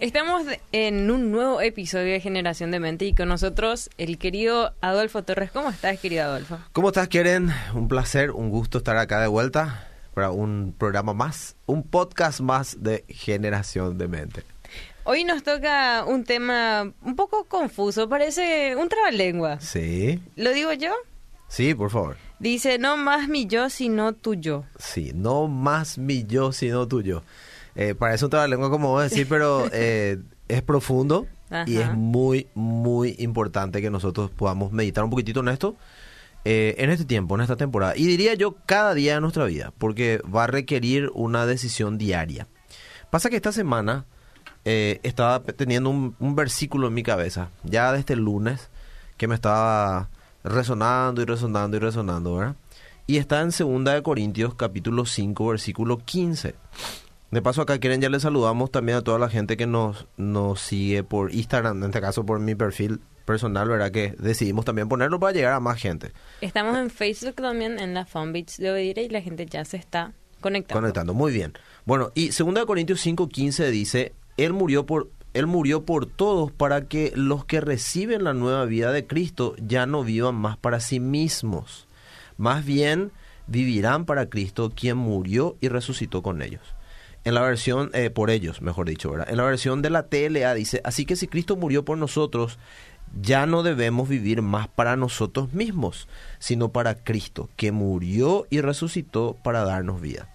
Estamos en un nuevo episodio de Generación de Mente y con nosotros el querido Adolfo Torres. ¿Cómo estás, querido Adolfo? ¿Cómo estás, Keren? Un placer, un gusto estar acá de vuelta para un programa más, un podcast más de Generación de Mente. Hoy nos toca un tema un poco confuso, parece un trabalengua. Sí. ¿Lo digo yo? Sí, por favor. Dice, no más mi yo, sino tu yo. Sí, no más mi yo, sino tu yo. Eh, parece un trabalengua como vos decís, pero eh, es profundo y es muy, muy importante que nosotros podamos meditar un poquitito en esto eh, en este tiempo, en esta temporada. Y diría yo cada día de nuestra vida, porque va a requerir una decisión diaria. Pasa que esta semana eh, estaba teniendo un, un versículo en mi cabeza, ya desde el lunes, que me estaba resonando y resonando y resonando, ¿verdad? Y está en 2 de Corintios capítulo 5 versículo 15. De paso acá quieren ya les saludamos también a toda la gente que nos, nos sigue por Instagram, en este caso por mi perfil personal, ¿verdad? Que decidimos también ponerlo para llegar a más gente. Estamos en Facebook también, en la fanpage de Oidire y la gente ya se está conectando. Conectando, muy bien. Bueno, y 2 Corintios 5:15 dice, Él murió por... Él murió por todos para que los que reciben la nueva vida de Cristo ya no vivan más para sí mismos. Más bien vivirán para Cristo quien murió y resucitó con ellos. En la versión, eh, por ellos, mejor dicho, ¿verdad? En la versión de la TLA dice, así que si Cristo murió por nosotros, ya no debemos vivir más para nosotros mismos, sino para Cristo, que murió y resucitó para darnos vida.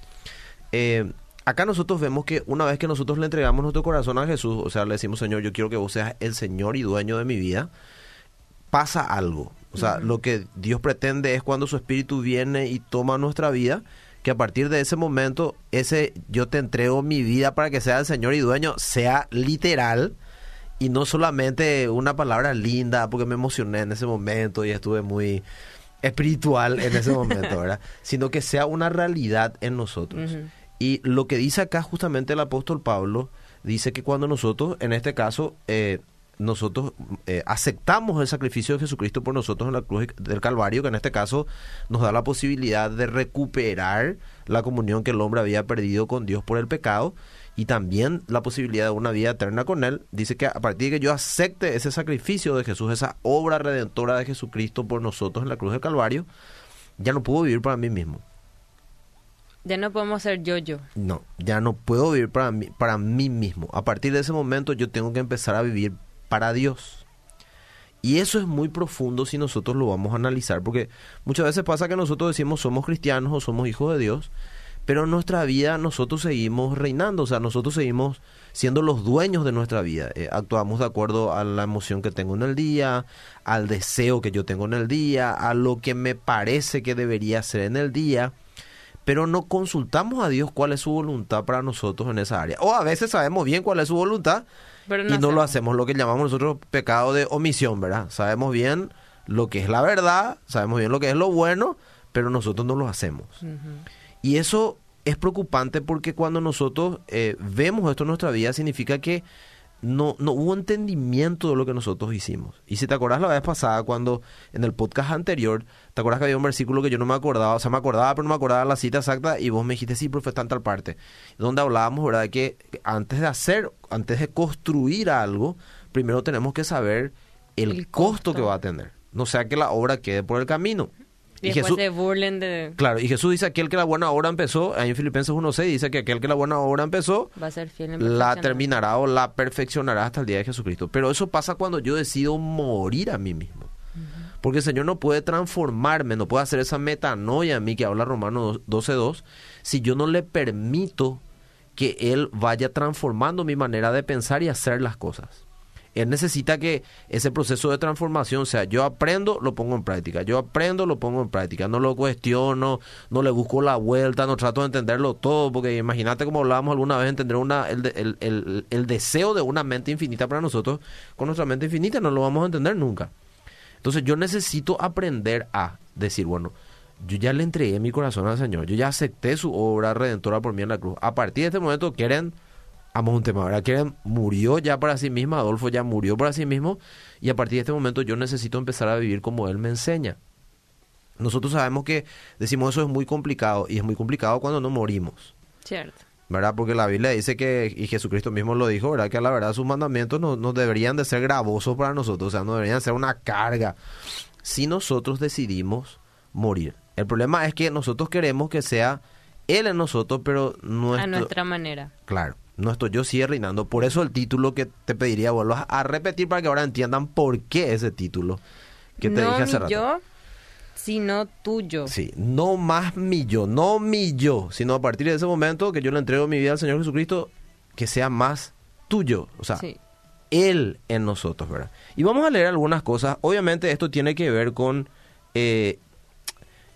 Eh, acá nosotros vemos que una vez que nosotros le entregamos nuestro corazón a Jesús, o sea, le decimos, Señor, yo quiero que vos seas el Señor y dueño de mi vida, pasa algo. O sea, lo que Dios pretende es cuando su Espíritu viene y toma nuestra vida, que a partir de ese momento, ese yo te entrego mi vida para que sea el Señor y dueño, sea literal y no solamente una palabra linda, porque me emocioné en ese momento y estuve muy espiritual en ese momento, ¿verdad? Sino que sea una realidad en nosotros. Y lo que dice acá justamente el apóstol Pablo, dice que cuando nosotros, en este caso, eh, nosotros eh, aceptamos el sacrificio de Jesucristo por nosotros en la cruz del Calvario, que en este caso nos da la posibilidad de recuperar la comunión que el hombre había perdido con Dios por el pecado y también la posibilidad de una vida eterna con Él. Dice que a partir de que yo acepte ese sacrificio de Jesús, esa obra redentora de Jesucristo por nosotros en la cruz del Calvario, ya no puedo vivir para mí mismo. Ya no podemos ser yo-yo. No, ya no puedo vivir para mí, para mí mismo. A partir de ese momento yo tengo que empezar a vivir para Dios. Y eso es muy profundo si nosotros lo vamos a analizar, porque muchas veces pasa que nosotros decimos somos cristianos o somos hijos de Dios, pero en nuestra vida nosotros seguimos reinando, o sea, nosotros seguimos siendo los dueños de nuestra vida. Eh, actuamos de acuerdo a la emoción que tengo en el día, al deseo que yo tengo en el día, a lo que me parece que debería ser en el día, pero no consultamos a Dios cuál es su voluntad para nosotros en esa área. O a veces sabemos bien cuál es su voluntad, Pero y no lo hacemos, lo que llamamos nosotros pecado de omisión, ¿verdad? Sabemos bien lo que es la verdad, sabemos bien lo que es lo bueno, pero nosotros no lo hacemos. Y eso es preocupante porque cuando nosotros eh, vemos esto en nuestra vida, significa que no, no hubo entendimiento de lo que nosotros hicimos. Y si te acordás la vez pasada, cuando en el podcast anterior, te acuerdas que había un versículo que yo no me acordaba, o sea, me acordaba, pero no me acordaba la cita exacta, y vos me dijiste, sí, profe, está en tal parte, donde hablábamos, ¿verdad?, que antes de hacer, antes de construir algo, primero tenemos que saber el, El costo. costo. que va a tener. No sea que la obra quede por el camino. Y se burlen de... Claro, y Jesús dice aquel que la buena obra empezó, ahí en Filipenses 1.6 dice que aquel que la buena obra empezó, Va a ser fiel en la terminará o la perfeccionará hasta el día de Jesucristo. Pero eso pasa cuando yo decido morir a mí mismo. Porque el Señor no puede transformarme, no puede hacer esa metanoia en mí que habla Romanos 12.2, si yo no le permito que Él vaya transformando mi manera de pensar y hacer las cosas. Él necesita que ese proceso de transformación sea, yo aprendo, lo pongo en práctica, yo aprendo, lo pongo en práctica, no lo cuestiono, no le busco la vuelta, no trato de entenderlo todo, porque imagínate como hablábamos alguna vez, entender una, el, el, el, el deseo de una mente infinita para nosotros, con nuestra mente infinita no lo vamos a entender nunca. Entonces yo necesito aprender a decir, bueno, yo ya le entregué mi corazón al Señor, yo ya acepté su obra redentora por mí en la cruz. A partir de este momento quieren, amo un tema, ¿verdad? Quieren murió ya para sí misma, Adolfo ya murió para sí mismo y a partir de este momento yo necesito empezar a vivir como Él me enseña. Nosotros sabemos que decimos eso es muy complicado y es muy complicado cuando no morimos. Cierto. ¿verdad? Porque la Biblia dice que, y Jesucristo mismo lo dijo, ¿verdad? Que a la verdad sus mandamientos no, no deberían de ser gravosos para nosotros, o sea, no deberían ser una carga si nosotros decidimos morir. El problema es que nosotros queremos que sea Él en nosotros, pero nuestro... A nuestra manera. Claro, nuestro yo sigue reinando. Por eso el título que te pediría vuelvas a repetir para que ahora entiendan por qué ese título que te no dije hace mi rato. yo, sino tuyo. Sí, no más mi yo, no mi yo, sino a partir de ese momento que yo le entrego mi vida al Señor Jesucristo, que sea más tuyo, o sea, Sí. Él en nosotros, ¿verdad? Y vamos a leer algunas cosas. Obviamente esto tiene que ver con... eh,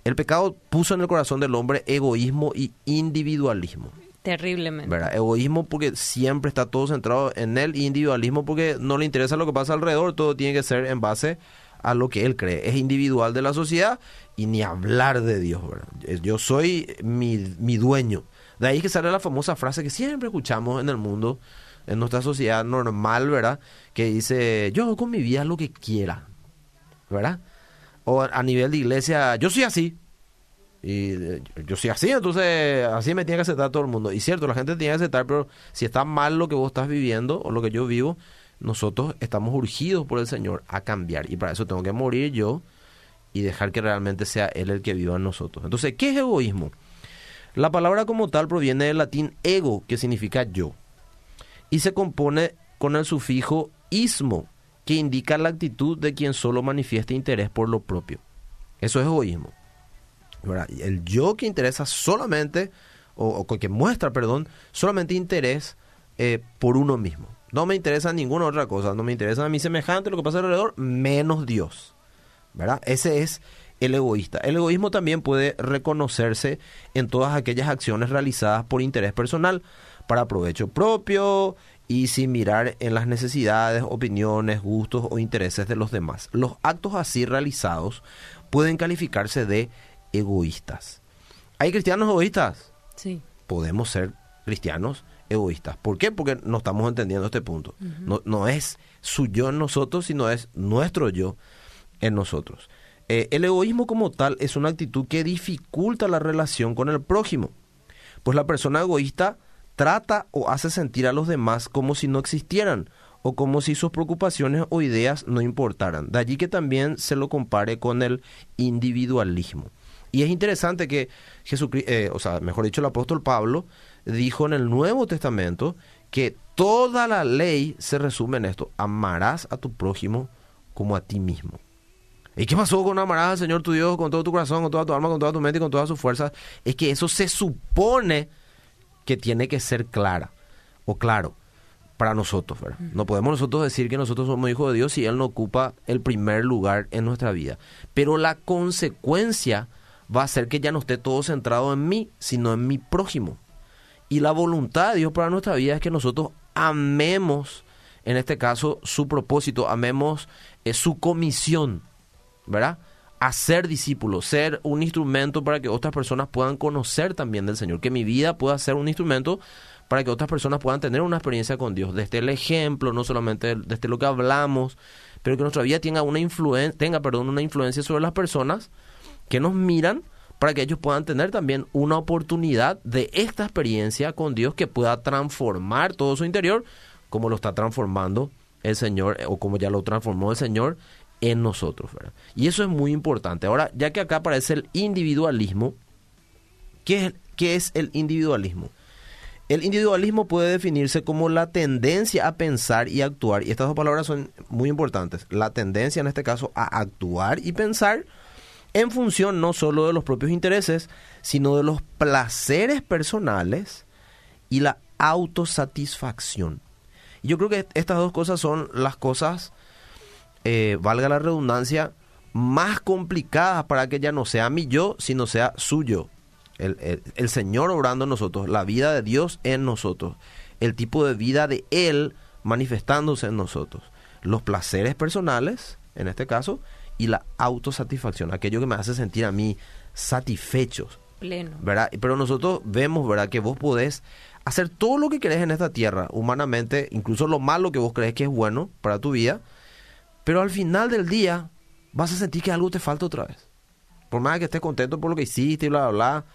el pecado puso en el corazón del hombre egoísmo y individualismo. Terriblemente. Egoísmo porque siempre está todo centrado en él individualismo porque no le interesa lo que pasa alrededor, todo tiene que ser en base a lo que él cree. Es individual de la sociedad y ni hablar de Dios, ¿verdad? Yo soy mi, mi dueño. De ahí que sale la famosa frase que siempre escuchamos en el mundo, en nuestra sociedad normal, ¿verdad? Que dice, yo hago con mi vida lo que quiera, ¿verdad? O a nivel de iglesia, yo soy así, y yo soy así, entonces así me tiene que aceptar todo el mundo. Y cierto, la gente tiene que aceptar, pero si está mal lo que vos estás viviendo o lo que yo vivo, nosotros estamos urgidos por el Señor a cambiar. Y para eso tengo que morir yo y dejar que realmente sea Él el que viva en nosotros. Entonces, ¿qué es egoísmo? La palabra como tal proviene del latín ego, que significa yo. Y se compone con el sufijo ismo, que indica la actitud de quien solo manifiesta interés por lo propio. Eso es egoísmo. El yo que interesa solamente, o, o que muestra, perdón, solamente interés eh, por uno mismo. No me interesa ninguna otra cosa, no me interesa a mi semejante lo que pasa alrededor, menos Dios. ¿Verdad? Ese es el egoísta. El egoísmo también puede reconocerse en todas aquellas acciones realizadas por interés personal, para provecho propio y sin mirar en las necesidades, opiniones, gustos o intereses de los demás. Los actos así realizados pueden calificarse de egoístas. ¿Hay cristianos egoístas? Sí. Podemos ser cristianos egoístas. ¿Por qué? Porque no estamos entendiendo este punto. no, no es su yo en nosotros, sino es nuestro yo en nosotros. Eh, el egoísmo como tal es una actitud que dificulta la relación con el prójimo. Pues la persona egoísta trata o hace sentir a los demás como si no existieran o como si sus preocupaciones o ideas no importaran. De allí que también se lo compare con el individualismo. Y es interesante que Jesucristo, o sea, mejor dicho, el apóstol Pablo dijo en el Nuevo Testamento que toda la ley se resume en esto: amarás a tu prójimo como a ti mismo. ¿Y qué pasó con amarás al Señor tu Dios con todo tu corazón, con toda tu alma, con toda tu mente y con todas sus fuerzas? Es que eso se supone que tiene que ser clara o claro para nosotros. ¿verdad? No podemos nosotros decir que nosotros somos hijos de Dios si Él no ocupa el primer lugar en nuestra vida. Pero la consecuencia va a ser que ya no esté todo centrado en mí, sino en mi prójimo. Y la voluntad de Dios para nuestra vida es que nosotros amemos, en este caso, su propósito, amemos eh, su comisión, ¿verdad? A ser discípulo, ser un instrumento para que otras personas puedan conocer también del Señor, que mi vida pueda ser un instrumento para que otras personas puedan tener una experiencia con Dios, desde el ejemplo, no solamente desde lo que hablamos, pero que nuestra vida tenga una influencia, tenga, perdón, una influencia sobre las personas que nos miran para que ellos puedan tener también una oportunidad de esta experiencia con Dios que pueda transformar todo su interior, como lo está transformando el Señor, o como ya lo transformó el Señor en nosotros. Y eso es muy importante. Ahora, ya que acá aparece el individualismo, ¿qué es, qué es el individualismo? El individualismo puede definirse como la tendencia a pensar y actuar, y estas dos palabras son muy importantes. La tendencia, en este caso, a actuar y pensar en función no solo de los propios intereses, sino de los placeres personales y la autosatisfacción. Y yo creo que estas dos cosas son las cosas, eh, valga la redundancia, más complicadas para que ya no sea mi yo, sino sea suyo. El, el, el Señor obrando en nosotros, la vida de Dios en nosotros, el tipo de vida de Él manifestándose en nosotros, los placeres personales, en este caso, y la autosatisfacción, aquello que me hace sentir a mí satisfechos. Pleno. ¿verdad? Pero nosotros vemos, ¿verdad? Que vos podés hacer todo lo que querés en esta tierra, humanamente, incluso lo malo que vos crees que es bueno para tu vida, pero al final del día vas a sentir que algo te falta otra vez. Por más que estés contento por lo que hiciste y bla, bla, bla,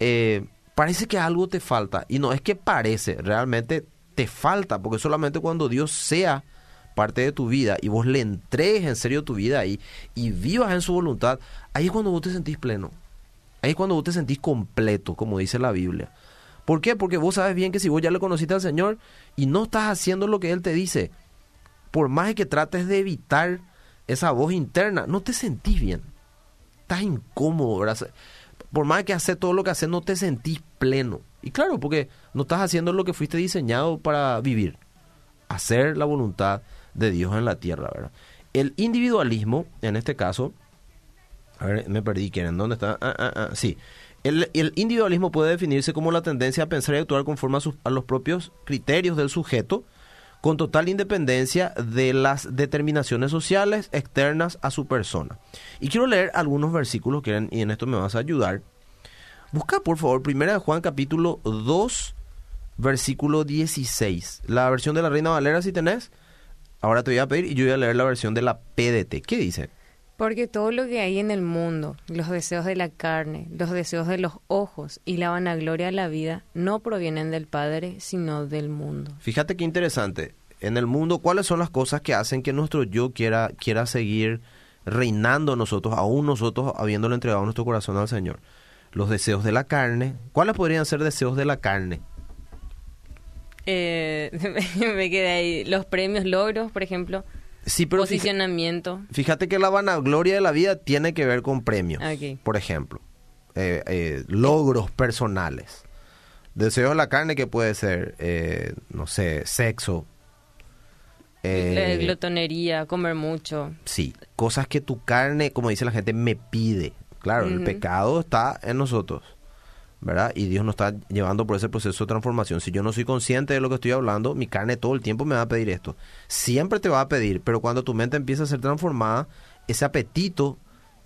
eh, parece que algo te falta. Y no es que parece, realmente te falta, porque solamente cuando Dios sea parte de tu vida y vos le entregues en serio tu vida ahí y vivas en su voluntad, ahí es cuando vos te sentís pleno. Ahí es cuando vos te sentís completo, como dice la Biblia. ¿Por qué? Porque vos sabes bien que si vos ya le conociste al Señor y no estás haciendo lo que Él te dice, por más que trates de evitar esa voz interna, no te sentís bien. Estás incómodo. Por más que haces todo lo que haces, no te sentís pleno. Y claro, porque no estás haciendo lo que fuiste diseñado para vivir. Hacer la voluntad de Dios en la tierra, ¿verdad? El individualismo, en este caso, a ver, me perdí, ¿quieren? ¿Dónde está? Ah, ah, ah, sí. El, individualismo puede definirse como la tendencia a pensar y actuar conforme a los propios criterios del sujeto, con total independencia de las determinaciones sociales externas a su persona. Y quiero leer algunos versículos que y en esto me vas a ayudar. Busca por favor, primera de Juan capítulo 2, versículo 16. La versión de la Reina Valera si tenés. Ahora te voy a pedir y yo voy a leer la versión de la PDT. ¿Qué dice? Porque todo lo que hay en el mundo, los deseos de la carne, los deseos de los ojos y la vanagloria de la vida, no provienen del Padre, sino del mundo. Fíjate qué interesante. En el mundo, ¿cuáles son las cosas que hacen que nuestro yo quiera, quiera seguir reinando nosotros, aún nosotros habiéndole entregado nuestro corazón al Señor? Los deseos de la carne. ¿Cuáles podrían ser deseos de la carne? Eh, me quedé ahí. Los premios, logros, por ejemplo. Sí, pero posicionamiento. Fíjate, fíjate, que la vanagloria de la vida tiene que ver con premios, okay. por ejemplo, eh, eh, logros personales. Deseos de la carne que puede ser, eh, no sé, sexo. Glotonería, comer mucho. Sí, cosas que tu carne, como dice la gente, me pide. Claro, uh -huh. el pecado está en nosotros. ¿Verdad? Y Dios nos está llevando por ese proceso de transformación. Si yo no soy consciente de lo que estoy hablando, mi carne todo el tiempo me va a pedir esto. Siempre te va a pedir, pero cuando tu mente empieza a ser transformada, ese apetito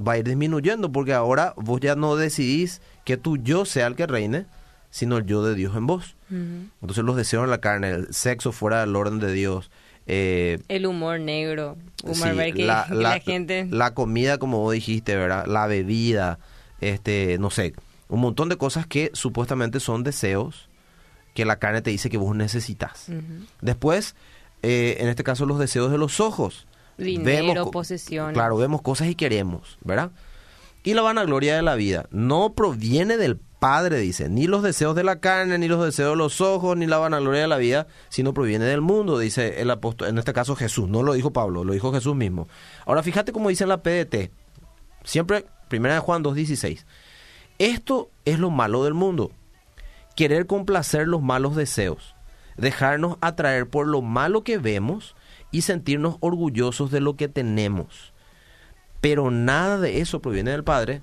va a ir disminuyendo porque ahora vos ya no decidís que tu yo sea el que reine, sino el yo de Dios en vos. Uh -huh. Entonces los deseos en la carne, el sexo fuera del orden de Dios. Eh, el humor negro, humor sí, que, la, que la, la gente... La comida, como vos dijiste, ¿verdad? La bebida, este, no sé, un montón de cosas que supuestamente son deseos que la carne te dice que vos necesitas. Uh -huh. Después, eh, en este caso, los deseos de los ojos. Dinero, posesiones. Claro, vemos cosas y queremos, ¿verdad? Y la vanagloria de la vida no proviene del Padre, dice, ni los deseos de la carne, ni los deseos de los ojos, ni la vanagloria de la vida, sino proviene del mundo, dice el apóstol, en este caso Jesús, no lo dijo Pablo, lo dijo Jesús mismo. Ahora fíjate cómo dice en la PDT, siempre, primera de Juan 2.16, esto es lo malo del mundo. Querer complacer los malos deseos, dejarnos atraer por lo malo que vemos y sentirnos orgullosos de lo que tenemos. Pero nada de eso proviene del Padre,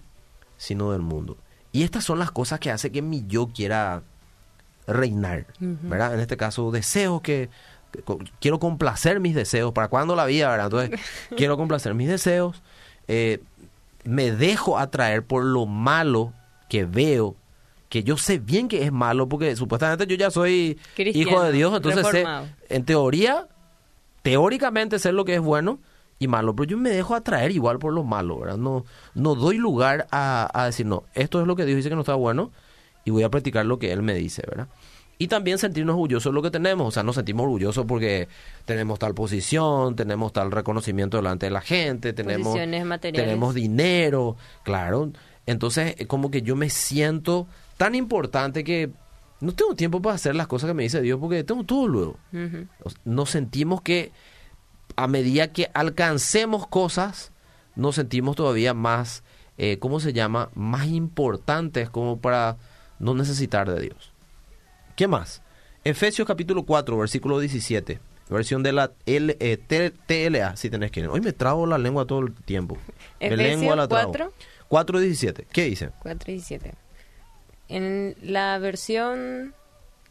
sino del mundo. Y estas son las cosas que hace que mi yo quiera reinar, uh -huh. ¿verdad? En este caso, deseos que, que, quiero complacer mis deseos. ¿Para cuando la vida, verdad? Entonces, quiero complacer mis deseos. Eh, me dejo atraer por lo malo que veo, que yo sé bien que es malo, porque supuestamente yo ya soy Cristiano, hijo de Dios, entonces sé, en teoría, teóricamente sé lo que es bueno y malo, pero yo me dejo atraer igual por lo malo, ¿verdad? No, no doy lugar a, a decir, no, esto es lo que Dios dice que no está bueno y voy a practicar lo que Él me dice, ¿verdad? Y también sentirnos orgullosos de lo que tenemos, o sea, nos sentimos orgullosos porque tenemos tal posición, tenemos tal reconocimiento delante de la gente, tenemos, tenemos dinero, claro. Entonces, como que yo me siento tan importante que no tengo tiempo para hacer las cosas que me dice Dios porque tengo todo luego. Uh -huh. Nos sentimos que a medida que alcancemos cosas, nos sentimos todavía más, eh, ¿cómo se llama? Más importantes como para no necesitar de Dios. ¿Qué más? Efesios capítulo 4, versículo 17. Versión de la L, eh, TLA, si tenés que ir. Hoy me trago la lengua todo el tiempo. Efesios lengua la trago. 4. 4.17. ¿Qué dice? 4.17. En la versión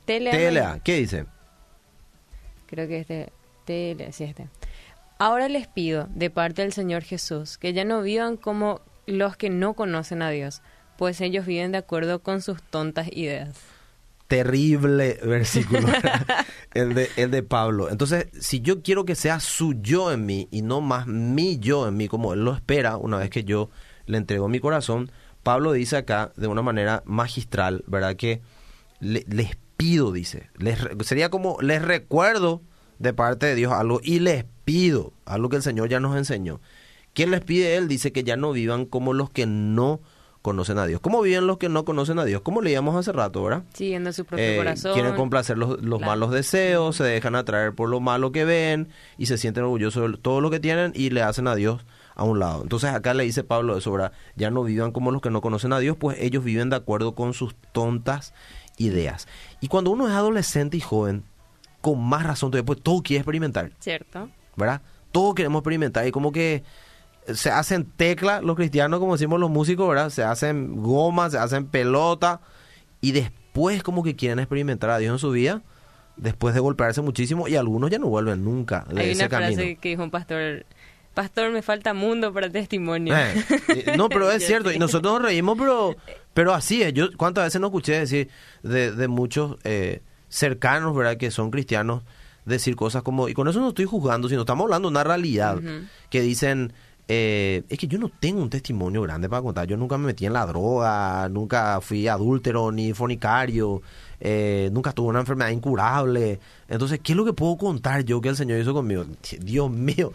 TLA. TLA, ¿qué dice? Creo que este. TLA, sí, este. Ahora les pido, de parte del Señor Jesús, que ya no vivan como los que no conocen a Dios, pues ellos viven de acuerdo con sus tontas ideas terrible versículo, el, de, el de Pablo. Entonces, si yo quiero que sea su yo en mí y no más mi yo en mí, como él lo espera una vez que yo le entrego mi corazón, Pablo dice acá de una manera magistral, ¿verdad? Que le- les pido, dice, les, sería como les recuerdo de parte de Dios algo y les pido algo que el Señor ya nos enseñó. ¿Quién les pide él? Dice que ya no vivan como los que no conocen a Dios. ¿Cómo viven los que no conocen a Dios? Como leíamos hace rato, ¿verdad? Siguiendo su propio Eh, corazón. quieren complacer los, los Claro. malos deseos, se dejan atraer por lo malo que ven y se sienten orgullosos de todo lo que tienen y le hacen a Dios a un lado. Entonces acá le dice Pablo eso, ¿verdad? Ya no vivan como los que no conocen a Dios, pues ellos viven de acuerdo con sus tontas ideas. Y cuando uno es adolescente y joven, con más razón todavía, pues todo quiere experimentar, Cierto. ¿verdad? Todo queremos experimentar y como que se hacen tecla los cristianos, como decimos los músicos, ¿verdad? Se hacen goma, se hacen pelota y después como que quieren experimentar a Dios en su vida, después de golpearse muchísimo y algunos ya no vuelven nunca de Hay ese una frase camino. que dijo un pastor, pastor, me falta mundo para testimonio. Eh, no, pero es cierto, y nosotros nos reímos, pero, pero así es. Yo cuántas veces no escuché decir de, de muchos eh, cercanos, ¿verdad? Que son cristianos, decir cosas como, y con eso no estoy juzgando, sino estamos hablando de una realidad, que dicen, eh, es que yo no tengo un testimonio grande para contar, yo nunca me metí en la droga, nunca fui adúltero ni fornicario, eh, nunca tuve una enfermedad incurable, entonces, ¿qué es lo que puedo contar yo que el Señor hizo conmigo? Dios mío,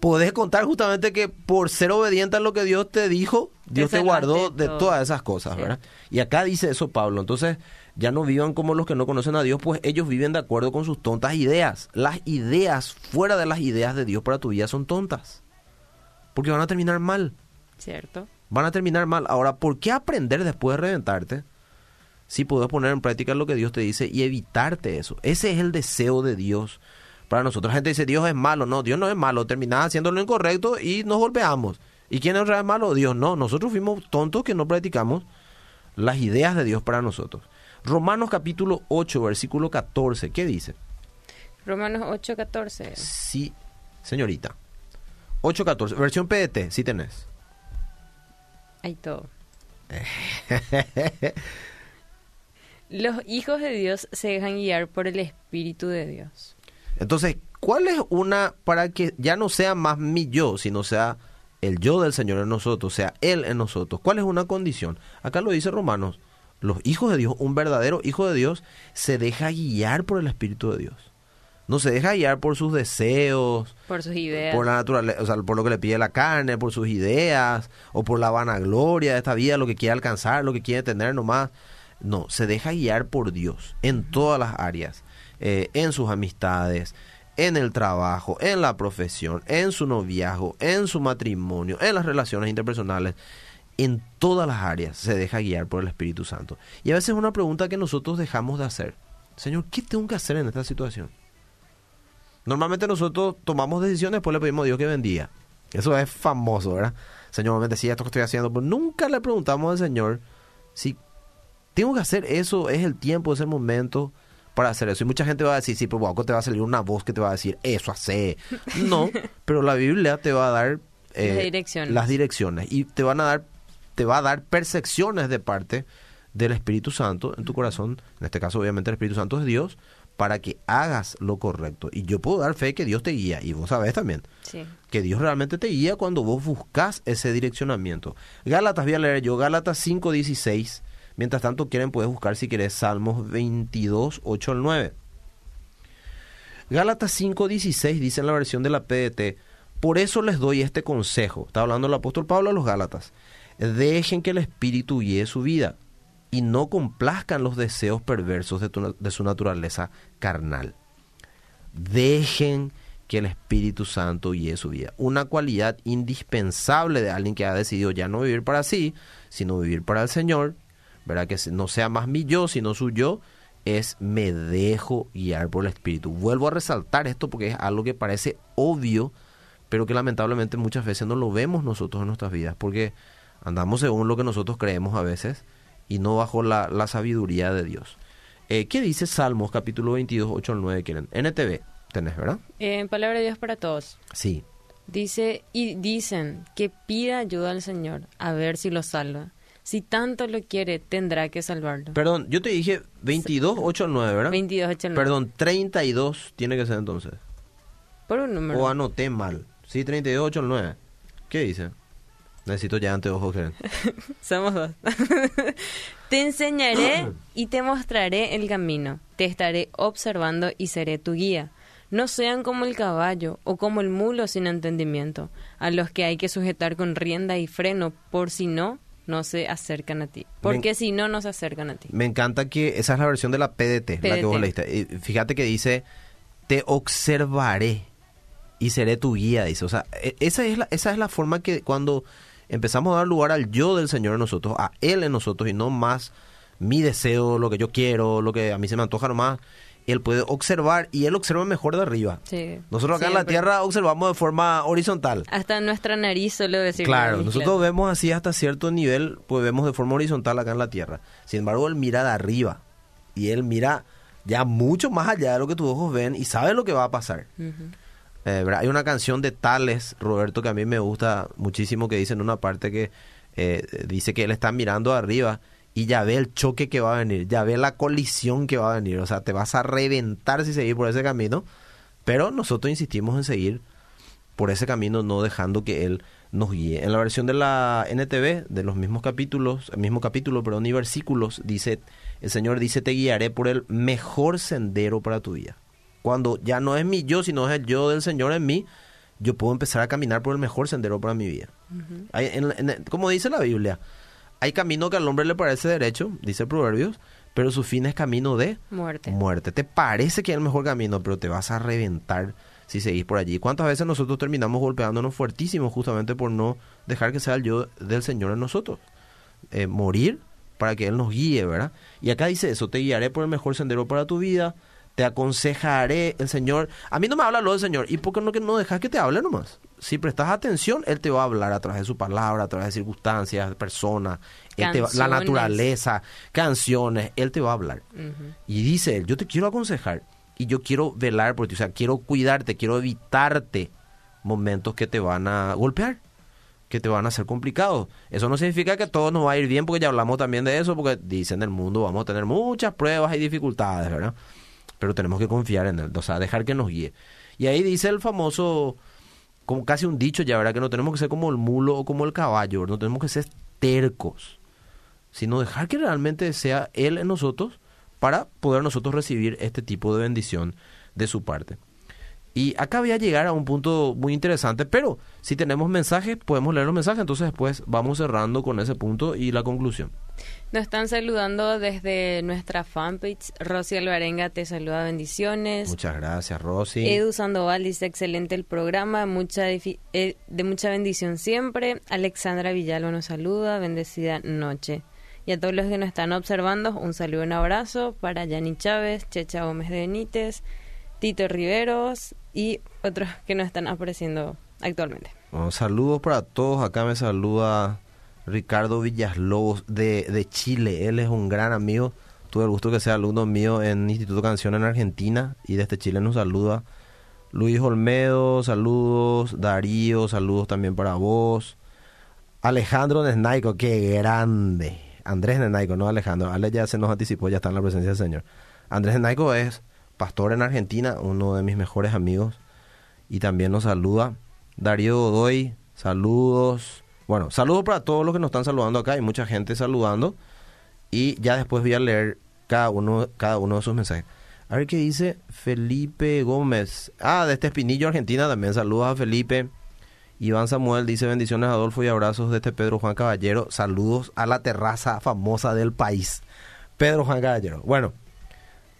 podés contar justamente que por ser obediente a lo que Dios te dijo, Dios te, guardó de todas esas cosas, Sí. ¿verdad? Y acá dice eso Pablo, entonces ya no vivan como los que no conocen a Dios, pues ellos viven de acuerdo con sus tontas ideas. Las ideas fuera de las ideas de Dios para tu vida son tontas, porque van a terminar mal, Cierto. van a terminar mal. Ahora, ¿por qué aprender después de reventarte? Si puedes poner en práctica lo que Dios te dice y evitarte eso. Ese es el deseo de Dios para nosotros. La gente dice, Dios es malo. No, Dios no es malo. Terminás haciendo lo incorrecto y nos golpeamos. ¿Y quién es realmente malo? Dios no. Nosotros fuimos tontos que no practicamos las ideas de Dios para nosotros. Romanos capítulo 8, versículo 14. ¿Qué dice? Romanos 8, 14. Sí, señorita. 8.14. Versión PDT, si tenés. Hay todo. Los hijos de Dios se dejan guiar por el Espíritu de Dios. Entonces, ¿cuál es una para que ya no sea más mi yo, sino sea el yo del Señor en nosotros, sea Él en nosotros? ¿Cuál es una condición? Acá lo dice Romanos. Los hijos de Dios, un verdadero hijo de Dios, se deja guiar por el Espíritu de Dios. No se deja guiar por sus deseos, Por sus ideas. por la naturaleza, o sea, por lo que le pide la carne, por sus ideas, o por la vanagloria de esta vida, lo que quiere alcanzar, lo que quiere tener nomás. No, se deja guiar por Dios en todas las áreas, eh, en sus amistades, en el trabajo, en la profesión, en su noviazgo, en su matrimonio, en las relaciones interpersonales, en todas las áreas se deja guiar por el Espíritu Santo. Y a veces es una pregunta que nosotros dejamos de hacer. Señor, ¿qué tengo que hacer en esta situación? Normalmente nosotros tomamos decisiones, después le pedimos a Dios que bendiga. Eso es famoso, ¿verdad? Señor, me decía esto que estoy haciendo, pero nunca le preguntamos al Señor si tengo que hacer eso, es el tiempo, es el momento para hacer eso. Y mucha gente va a decir, sí, pero guaco, te va a salir una voz que te va a decir, eso hace. No, pero la Biblia te va a dar eh, Las direcciones. las direcciones y te van a dar, te va a dar percepciones de parte del Espíritu Santo en tu corazón. En este caso, obviamente, el Espíritu Santo es Dios para que hagas lo correcto. Y yo puedo dar fe que Dios te guía, y vos sabés también, Sí. que Dios realmente te guía cuando vos buscas ese direccionamiento. Gálatas, voy a leer yo, Gálatas 5.16. Mientras tanto, quieren, puedes buscar si querés Salmos 22, 8 al 9. Gálatas 5.16 dice en la versión de la PDT, por eso les doy este consejo. Está hablando el apóstol Pablo a los Gálatas. Dejen que el Espíritu guíe su vida y no complazcan los deseos perversos de su naturaleza carnal. Dejen que el Espíritu Santo guíe su vida. Una cualidad indispensable de alguien que ha decidido ya no vivir para sí, sino vivir para el Señor, ¿verdad? Que no sea más mi yo, sino su yo, es me dejo guiar por el Espíritu. Vuelvo a resaltar esto porque es algo que parece obvio, pero que lamentablemente muchas veces no lo vemos nosotros en nuestras vidas, porque andamos según lo que nosotros creemos a veces y no bajo la, la sabiduría de Dios. Eh, ¿Qué dice Salmos capítulo 22, 8 al 9? Quieren? NTV, tenés, ¿verdad? En palabra de Dios para todos. Sí. Dice, y dicen que pida ayuda al Señor, a ver si lo salva. Si tanto lo quiere, tendrá que salvarlo. Perdón, yo te dije 22, 8 al 9, ¿verdad? 22, 8, 9. Perdón, 32 tiene que ser entonces. Por un número. O anoté mal. Sí, 38 al 9. ¿Qué dice? Necesito ya anteojos, Keren. Somos dos. te enseñaré y te mostraré el camino. Te estaré observando y seré tu guía. No sean como el caballo o como el mulo sin entendimiento, a los que hay que sujetar con rienda y freno, por si no, no se acercan a ti. Porque si no, no se acercan a ti. Me encanta que esa es la versión de la PDT, la que vos leíste. Y Fíjate que dice, te observaré y seré tu guía, dice. O sea, e- esa es la, esa es la forma que cuando empezamos a dar lugar al yo del Señor en nosotros, a Él en nosotros y no más mi deseo, lo que yo quiero, lo que a mí se me antoja nomás, Él puede observar y Él observa mejor de arriba. Sí. Nosotros acá en la. Tierra observamos de forma horizontal. Hasta nuestra nariz solo decir. Claro, nariz, nosotros vemos así hasta cierto nivel, pues vemos de forma horizontal acá en la Tierra. Sin embargo, él mira de arriba y él mira ya mucho más allá de lo que tus ojos ven y sabe lo que va a pasar. Eh. Hay una canción de Tales, Roberto, que a mí me gusta muchísimo, que dice en una parte que eh, dice que él está mirando arriba y ya ve el choque que va a venir, ya ve la colisión que va a venir. O sea, te vas a reventar si seguir por ese camino. Pero nosotros insistimos en seguir por ese camino, no dejando que él nos guíe. En la versión de la NTV, de los mismos capítulos, el mismo capítulo, perdón, y versículos, dice, el Señor dice, te guiaré por el mejor sendero para tu vida. Cuando ya no es mi yo, sino es el yo del Señor en mí, yo puedo empezar a caminar por el mejor sendero para mi vida. Hay- en- en- como dice la Biblia, hay camino que al hombre le parece derecho, dice Proverbios, pero su fin es camino de Muerte. muerte. Te parece que es el mejor camino, pero te vas a reventar si seguís por allí. ¿Cuántas veces nosotros terminamos golpeándonos fuertísimo justamente por no dejar que sea el yo del Señor en nosotros? Eh, morir para que Él nos guíe, ¿verdad? Y acá dice eso, te guiaré por el mejor sendero para tu vida, te aconsejaré el Señor. A mí no me habla lo del Señor, ¿y por qué no, que no dejas que te hable nomás? Si prestas atención, Él te va a hablar a través de su palabra, a través de circunstancias, personas, Él te va- la naturaleza, canciones, Él te va a hablar. Y dice él, yo te quiero aconsejar y yo quiero velar por ti, o sea, quiero cuidarte, quiero evitarte momentos que te van a golpear, que te van a hacer complicados. Eso no significa que todo nos va a ir bien, porque ya hablamos también de eso, porque dicen en el mundo vamos a tener muchas pruebas y dificultades, ¿verdad? Pero tenemos que confiar en él, o sea, dejar que nos guíe. Y ahí dice el famoso, como casi un dicho ya, ¿verdad? Que no tenemos que ser como el mulo o como el caballo, no tenemos que ser tercos sino dejar que realmente sea Él en nosotros para poder nosotros recibir este tipo de bendición de su parte. Y acá voy a llegar a un punto muy interesante, pero si tenemos mensajes, podemos leer los mensajes, entonces después vamos cerrando con ese punto y la conclusión. Nos están saludando desde nuestra fanpage. Rosy Alvarenga te saluda, bendiciones. Muchas gracias, Rosy. Edu Sandoval dice excelente el programa, mucha eh, de mucha bendición siempre. Alexandra Villalba nos saluda, bendecida noche. Y a todos los que nos están observando, un saludo, un abrazo para Yani Chávez, Checha Gómez de Benítez, Tito Riveros y otros que nos están apareciendo actualmente. Saludos para todos. Acá me saluda Ricardo Villaslobos de, de Chile. Él es un gran amigo. Tuve el gusto que sea alumno mío en Instituto Canción en Argentina y desde Chile nos saluda. Luis Olmedo, saludos. Darío, saludos también para vos. Alejandro Nesnaico, qué grande. Andrés Nesnaico, no Alejandro. Ale ya se nos anticipó, ya está en la presencia del Señor. Andrés Nesnaico es pastor en Argentina, uno de mis mejores amigos. Y también nos saluda Darío Godoy, saludos. Bueno, saludos para todos los que nos están saludando acá. Hay mucha gente saludando. Y ya después voy a leer cada uno, cada uno de sus mensajes. A ver qué dice Felipe Gómez. Ah, de este Espinillo, Argentina. También saludos a Felipe. Iván Samuel dice bendiciones Adolfo y abrazos de este Pedro Juan Caballero. Saludos a la terraza famosa del país. Pedro Juan Caballero. Bueno,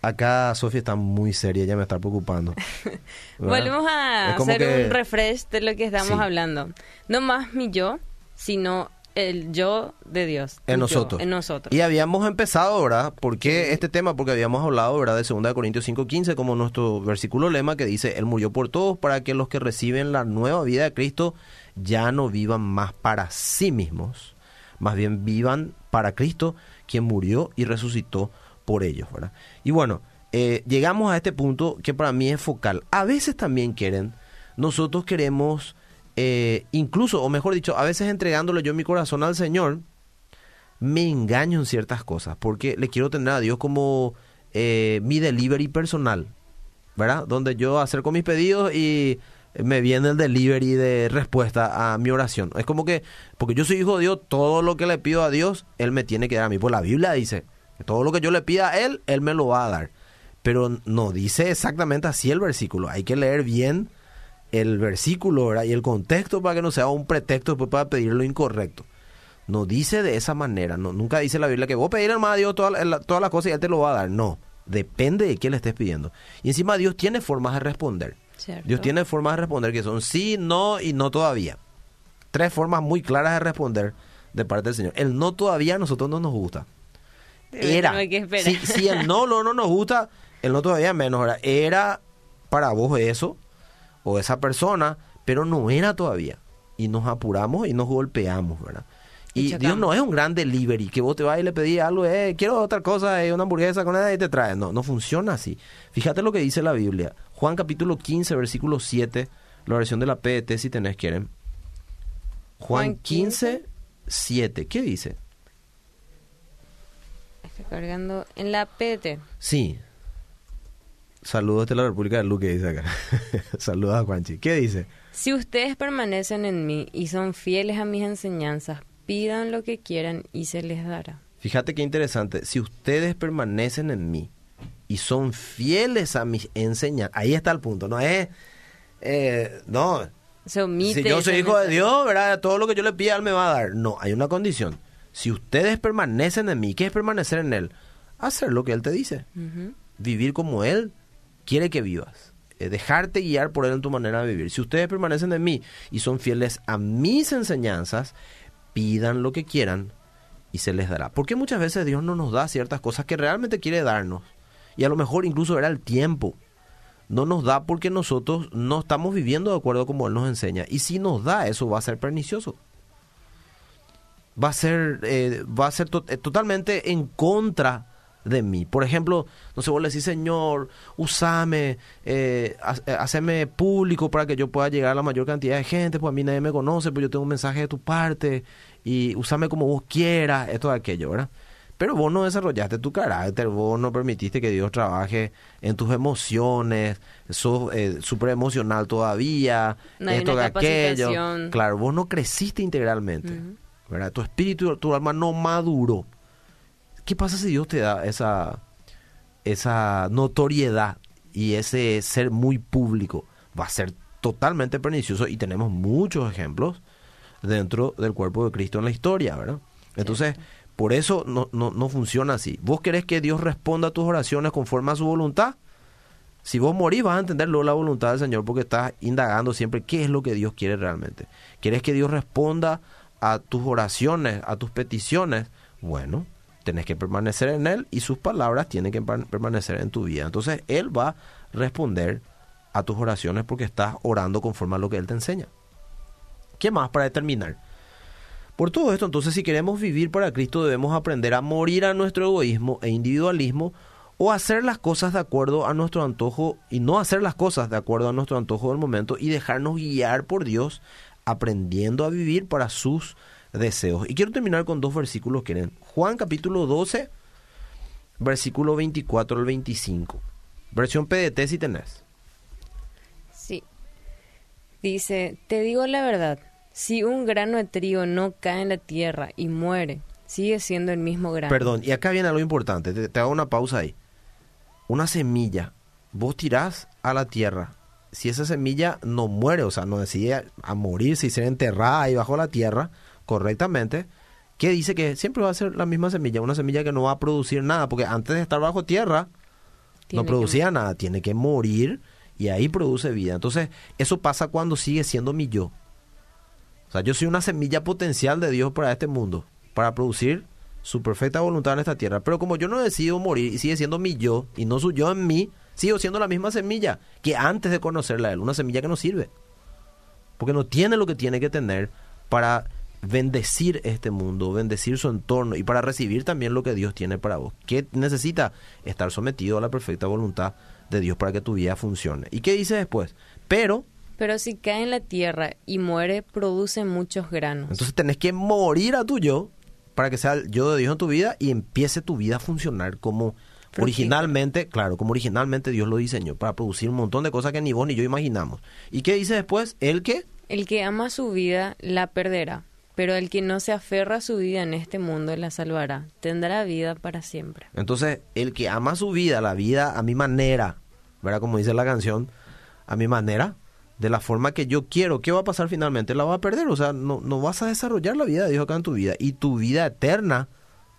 acá Sofía está muy seria, ella me está preocupando. Volvemos a hacer que- un refresh de lo que estamos Sí. hablando. No más mi yo, sino el yo de Dios. en yo, nosotros. en nosotros. Y habíamos empezado, ¿verdad? ¿Por qué este tema? Porque habíamos hablado, ¿verdad? De 2 Corintios 5.15 como nuestro versículo lema que dice, Él murió por todos para que los que reciben la nueva vida de Cristo ya no vivan más para sí mismos, más bien vivan para Cristo, quien murió y resucitó por ellos, ¿verdad? Y bueno, eh, llegamos a este punto que para mí es focal. A veces también quieren, nosotros queremos, eh, incluso, o mejor dicho, a veces entregándole yo mi corazón al Señor, me engaño en ciertas cosas, porque le quiero tener a Dios como eh, mi delivery personal, ¿verdad? Donde yo acerco mis pedidos y me viene el delivery de respuesta a mi oración. Es como que, porque yo soy hijo de Dios, todo lo que le pido a Dios, Él me tiene que dar a mí. Pues la Biblia dice todo lo que yo le pida a Él, Él me lo va a dar. Pero no dice exactamente así el versículo. Hay que leer bien el versículo y el contexto para que no sea un pretexto después para pedir lo incorrecto. No dice de esa manera. No, nunca dice la Biblia que vos pedir al a Dios todas las cosas y Él te lo va a dar. No. Depende de quién le estés pidiendo. Y encima Dios tiene formas de responder. Dios tiene formas de responder que son sí, no y no todavía. Tres formas muy claras de responder de parte del Señor. El no todavía a nosotros no nos gusta. Era. Si, si, el no, no, no nos gusta, el no todavía menos. Era, era para vos eso o esa persona, pero no era todavía. Y nos apuramos y nos golpeamos, ¿verdad? Y, Dios no es un gran delivery, que vos te vas y le pedís algo, eh, quiero otra cosa, eh, una hamburguesa con nada y te trae. No, no funciona así. Fíjate lo que dice la Biblia. Juan capítulo 15, versículo 7, la versión de la PET, si tenés quieren. Juan 15, 7. ¿Qué dice? Cargando en la PET. Sí. Saludos de la República de Luque, dice acá. Saludos a Juanchi. ¿Qué dice? Si ustedes permanecen en mí y son fieles a mis enseñanzas, pidan lo que quieran y se les dará. Fíjate qué interesante. Si ustedes permanecen en mí y son fieles a mis enseñanzas, ahí está el punto. No es, eh, no. si yo soy hijo de Dios, ¿verdad? Todo lo que yo le pida, Él me va a dar. No, hay una condición. Si ustedes permanecen en mí, ¿qué es permanecer en Él? Hacer lo que Él te dice. Vivir como Él quiere que vivas. Eh, dejarte guiar por Él en tu manera de vivir. Si ustedes permanecen en mí y son fieles a mis enseñanzas, pidan lo que quieran y se les dará. Porque muchas veces Dios no nos da ciertas cosas que realmente quiere darnos. Y a lo mejor incluso era el tiempo. No nos da porque nosotros no estamos viviendo de acuerdo como Él nos enseña. Y si nos da, eso va a ser pernicioso. Va a ser, eh, va a ser eh, totalmente en contra de mí. Por ejemplo, no sé, vos le decís, Señor, usame, eh, eh, haceme público para que yo pueda llegar a la mayor cantidad de gente, pues a mí nadie me conoce, pues yo tengo un mensaje de tu parte, y usame como vos quieras, esto de aquello, ¿verdad? Pero vos no desarrollaste tu carácter, vos no permitiste que Dios trabaje en tus emociones, sos eh, súper emocional todavía, esto de aquello. Claro, vos no creciste integralmente, ¿verdad? Tu espíritu, tu alma no maduró. ¿Qué pasa si Dios te da esa, esa notoriedad y ese ser muy público? Va a ser totalmente pernicioso y tenemos muchos ejemplos dentro del cuerpo de Cristo en la historia, ¿verdad? Entonces, por eso no, no, no funciona así. ¿Vos querés que Dios responda a tus oraciones conforme a su voluntad? Si vos morís vas a entender luego la voluntad del Señor porque estás indagando siempre qué es lo que Dios quiere realmente. ¿Quieres que Dios responda a tus oraciones, a tus peticiones? Bueno, tenés que permanecer en Él y sus palabras tienen que permanecer en tu vida. Entonces Él va a responder a tus oraciones porque estás orando conforme a lo que Él te enseña. ¿Qué más para determinar? Por todo esto, entonces, si queremos vivir para Cristo, debemos aprender a morir a nuestro egoísmo e individualismo o hacer las cosas de acuerdo a nuestro antojo y no hacer las cosas de acuerdo a nuestro antojo del momento y dejarnos guiar por Dios, aprendiendo a vivir para sus deseos. Y quiero terminar con dos versículos que eran Juan capítulo 12, versículo 24 al 25. Versión PDT si tenés. Sí. Dice, te digo la verdad, si un grano de trigo no cae en la tierra y muere, sigue siendo el mismo grano. Perdón, y acá viene lo importante, te, hago una pausa ahí. Una semilla, vos tirás a la tierra, si esa semilla no muere, o sea, no decide a morir, si se enterrada ahí bajo la tierra, correctamente, que dice que siempre va a ser la misma semilla, una semilla que no va a producir nada, porque antes de estar bajo tierra no producía nada, tiene que morir y ahí produce vida. Entonces, eso pasa cuando sigue siendo mi yo. O sea, yo soy una semilla potencial de Dios para este mundo, para producir su perfecta voluntad en esta tierra. Pero como yo no decido morir y sigue siendo mi yo, y no su yo en mí, sigo siendo la misma semilla que antes de conocerla a él, una semilla que no sirve. Porque no tiene lo que tiene que tener para bendecir este mundo, bendecir su entorno y para recibir también lo que Dios tiene para vos. ¿Qué necesita? Estar sometido a la perfecta voluntad de Dios para que tu vida funcione. ¿Y qué dice después? Pero... Pero si cae en la tierra y muere, produce muchos granos. Entonces tenés que morir a tu yo para que sea el yo de Dios en tu vida y empiece tu vida a funcionar como Originalmente, claro, como originalmente Dios lo diseñó, para producir un montón de cosas que ni vos ni yo imaginamos. ¿Y qué dice después? El que... El que ama su vida la perderá, pero el que no se aferra a su vida en este mundo la salvará. Tendrá vida para siempre. Entonces, el que ama su vida, la vida a mi manera, ¿verdad? Como dice la canción, a mi manera, de la forma que yo quiero, ¿qué va a pasar finalmente? La va a perder, o sea, no, no vas a desarrollar la vida de Dios acá en tu vida. Y tu vida eterna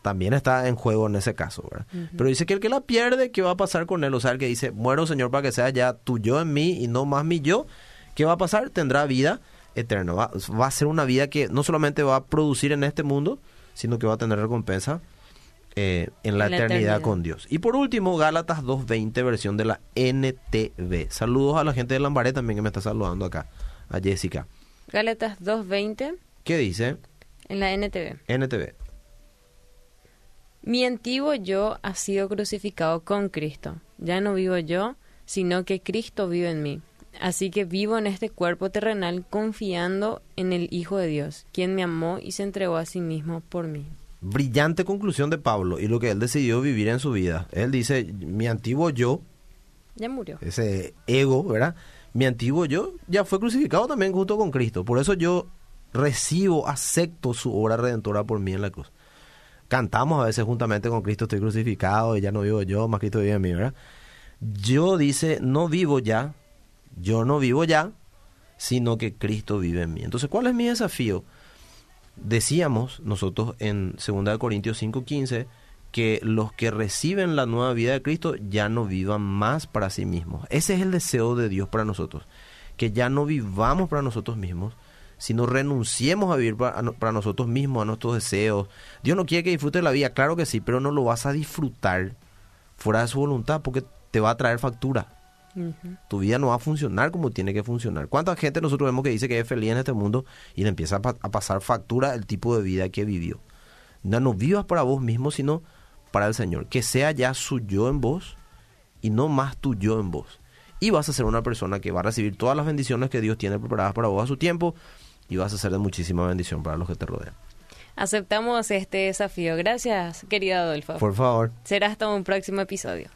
también está en juego en ese caso, ¿verdad? Pero dice que el que la pierde, ¿qué va a pasar con él? O sea, el que dice, muero Señor para que sea ya tu yo en mí y no más mi yo, ¿qué va a pasar? Tendrá vida eterna. Va, va a ser una vida que no solamente va a producir en este mundo, sino que va a tener recompensa eh, en la, En la eternidad, eternidad. con Dios. Y por último, Gálatas 2.20, versión de la NTV. Saludos a la gente de Lambaré también que me está saludando acá, a Jessica. Gálatas 2.20 ¿Qué dice? en la NTV. NTV. Mi antiguo yo ha sido crucificado con Cristo. Ya no vivo yo, sino que Cristo vive en mí. Así que vivo en este cuerpo terrenal confiando en el Hijo de Dios, quien me amó y se entregó a sí mismo por mí. Brillante conclusión de Pablo y lo que él decidió vivir en su vida. Él dice, mi antiguo yo, Ya murió. ese ego, ¿verdad? Mi antiguo yo ya fue crucificado también junto con Cristo. Por eso yo recibo, acepto su obra redentora por mí en la cruz. Cantamos a veces juntamente con Cristo estoy crucificado y ya no vivo yo, más Cristo vive en mí, ¿verdad? Yo dice, no vivo ya, yo no vivo ya, sino que Cristo vive en mí. Entonces, ¿cuál es mi desafío? Decíamos nosotros en 2 Corintios 5:15 que los que reciben la nueva vida de Cristo ya no vivan más para sí mismos. Ese es el deseo de Dios para nosotros, que ya no vivamos para nosotros mismos, sino renunciemos a vivir para, nosotros mismos, a nuestros deseos. Dios no quiere que disfrutes la vida, claro que sí, pero no lo vas a disfrutar fuera de su voluntad porque te va a traer factura tu vida no va a funcionar como tiene que funcionar. ¿Cuánta gente nosotros vemos que dice que es feliz en este mundo y le empieza a, pa- a pasar factura el tipo de vida que vivió? No, no vivas para vos mismo, sino para el Señor. Que sea ya su yo en vos y no más tu yo en vos. Y vas a ser una persona que va a recibir todas las bendiciones que Dios tiene preparadas para vos a su tiempo y vas a ser de muchísima bendición para los que te rodean. Aceptamos este desafío. Gracias, querido Adolfo. Por favor. Será hasta un próximo episodio.